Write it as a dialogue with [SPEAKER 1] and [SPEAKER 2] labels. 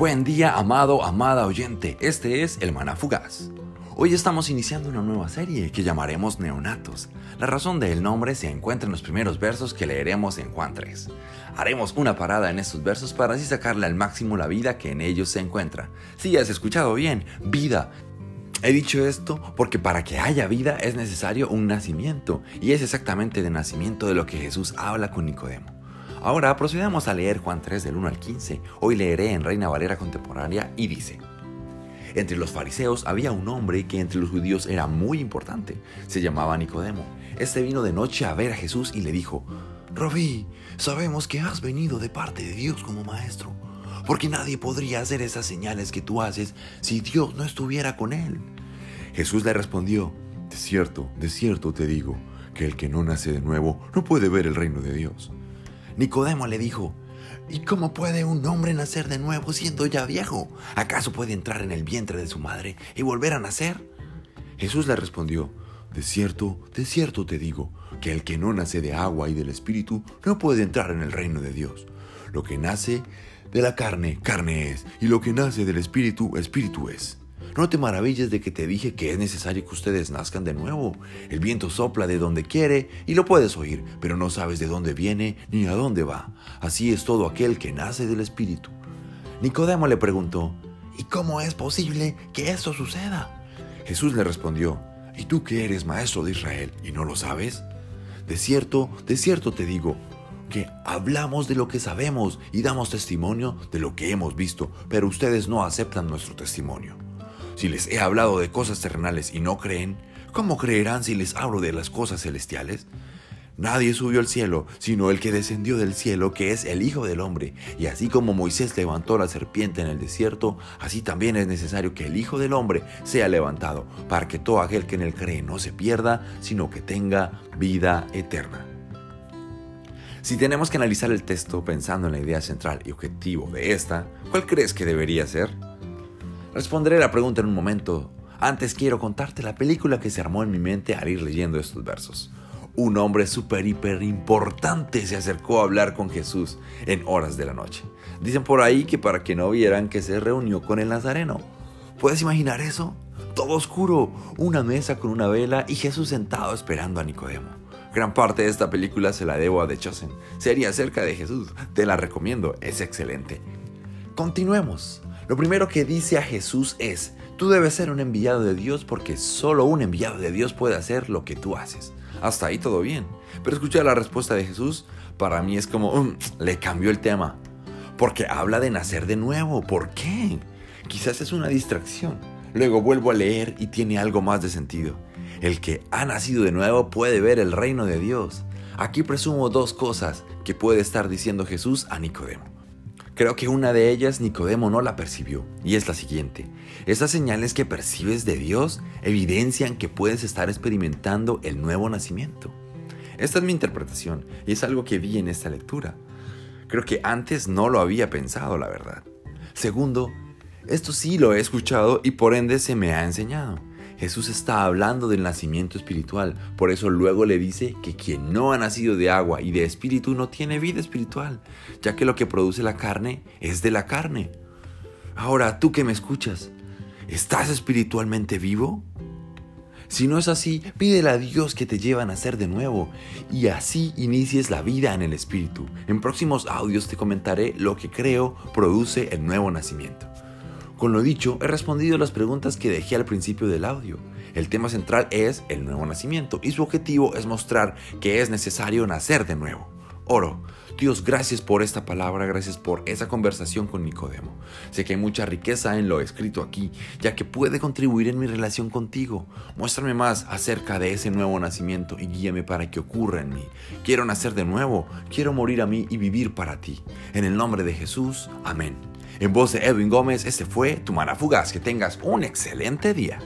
[SPEAKER 1] Buen día, amado, amada oyente. Este es el Maná Fugaz. Hoy estamos iniciando una nueva serie que llamaremos Neonatos. La razón del nombre se encuentra en los primeros versos que leeremos en Juan 3. Haremos una parada en estos versos para así sacarle al máximo la vida que en ellos se encuentra. Si has escuchado bien, vida. He dicho esto porque para que haya vida es necesario un nacimiento, y es exactamente de nacimiento de lo que Jesús habla con Nicodemo. Ahora procedamos a leer Juan 3 del 1 al 15. Hoy leeré en Reina Valera Contemporánea y dice, entre los fariseos había un hombre que entre los judíos era muy importante. Se llamaba Nicodemo. Este vino de noche a ver a Jesús y le dijo, Rabí, sabemos que has venido de parte de Dios como maestro, porque nadie podría hacer esas señales que tú haces si Dios no estuviera con él. Jesús le respondió, de cierto, de cierto te digo, que el que no nace de nuevo no puede ver el reino de Dios. Nicodemo le dijo, ¿Y cómo puede un hombre nacer de nuevo siendo ya viejo? ¿Acaso puede entrar en el vientre de su madre y volver a nacer? Jesús le respondió, De cierto, de cierto te digo, que el que no nace de agua y del Espíritu no puede entrar en el reino de Dios. Lo que nace de la carne, carne es, y lo que nace del Espíritu, Espíritu es. No te maravilles de que te dije que es necesario que ustedes nazcan de nuevo. El viento sopla de donde quiere y lo puedes oír, pero no sabes de dónde viene ni a dónde va. Así es todo aquel que nace del Espíritu. Nicodemo le preguntó, ¿y cómo es posible que esto suceda? Jesús le respondió, ¿y tú que eres maestro de Israel y no lo sabes? De cierto, de cierto te digo, que hablamos de lo que sabemos y damos testimonio de lo que hemos visto, pero ustedes no aceptan nuestro testimonio. Si les he hablado de cosas terrenales y no creen, ¿cómo creerán si les hablo de las cosas celestiales? Nadie subió al cielo, sino el que descendió del cielo, que es el Hijo del Hombre. Y así como Moisés levantó la serpiente en el desierto, así también es necesario que el Hijo del Hombre sea levantado, para que todo aquel que en él cree no se pierda, sino que tenga vida eterna. Si tenemos que analizar el texto pensando en la idea central y objetivo de esta, ¿cuál crees que debería ser? Responderé la pregunta en un momento. Antes quiero contarte la película que se armó en mi mente al ir leyendo estos versos. Un hombre súper, hiper importante se acercó a hablar con Jesús en horas de la noche. Dicen por ahí que para que no vieran que se reunió con el Nazareno. ¿Puedes imaginar eso? Todo oscuro, una mesa con una vela y Jesús sentado esperando a Nicodemo. Gran parte de esta película se la debo a The Chosen. Sería cerca de Jesús. Te la recomiendo, es excelente. Continuemos. Lo primero que dice a Jesús es, tú debes ser un enviado de Dios porque solo un enviado de Dios puede hacer lo que tú haces. Hasta ahí todo bien. Pero escuchar la respuesta de Jesús, para mí es como, um, le cambió el tema. Porque habla de nacer de nuevo. ¿Por qué? Quizás es una distracción. Luego vuelvo a leer y tiene algo más de sentido. El que ha nacido de nuevo puede ver el reino de Dios. Aquí presumo dos cosas que puede estar diciendo Jesús a Nicodemo. Creo que una de ellas Nicodemo no la percibió, y es la siguiente. Esas señales que percibes de Dios evidencian que puedes estar experimentando el nuevo nacimiento. Esta es mi interpretación, y es algo que vi en esta lectura. Creo que antes no lo había pensado, la verdad. Segundo, esto sí lo he escuchado y por ende se me ha enseñado. Jesús está hablando del nacimiento espiritual, por eso luego le dice que quien no ha nacido de agua y de espíritu no tiene vida espiritual, ya que lo que produce la carne es de la carne. Ahora, tú que me escuchas, ¿estás espiritualmente vivo? Si no es así, pídele a Dios que te lleve a nacer de nuevo y así inicies la vida en el Espíritu. En próximos audios te comentaré lo que creo produce el nuevo nacimiento. Con lo dicho, he respondido las preguntas que dejé al principio del audio. El tema central es el nuevo nacimiento y su objetivo es mostrar que es necesario nacer de nuevo. Oro, Dios, gracias por esta palabra, gracias por esa conversación con Nicodemo. Sé que hay mucha riqueza en lo escrito aquí, ya que puede contribuir en mi relación contigo. Muéstrame más acerca de ese nuevo nacimiento y guíame para que ocurra en mí. Quiero nacer de nuevo, quiero morir a mí y vivir para ti. En el nombre de Jesús, amén. En voz de Edwin Gómez, este fue Tu Mana Fugaz. Que tengas un excelente día.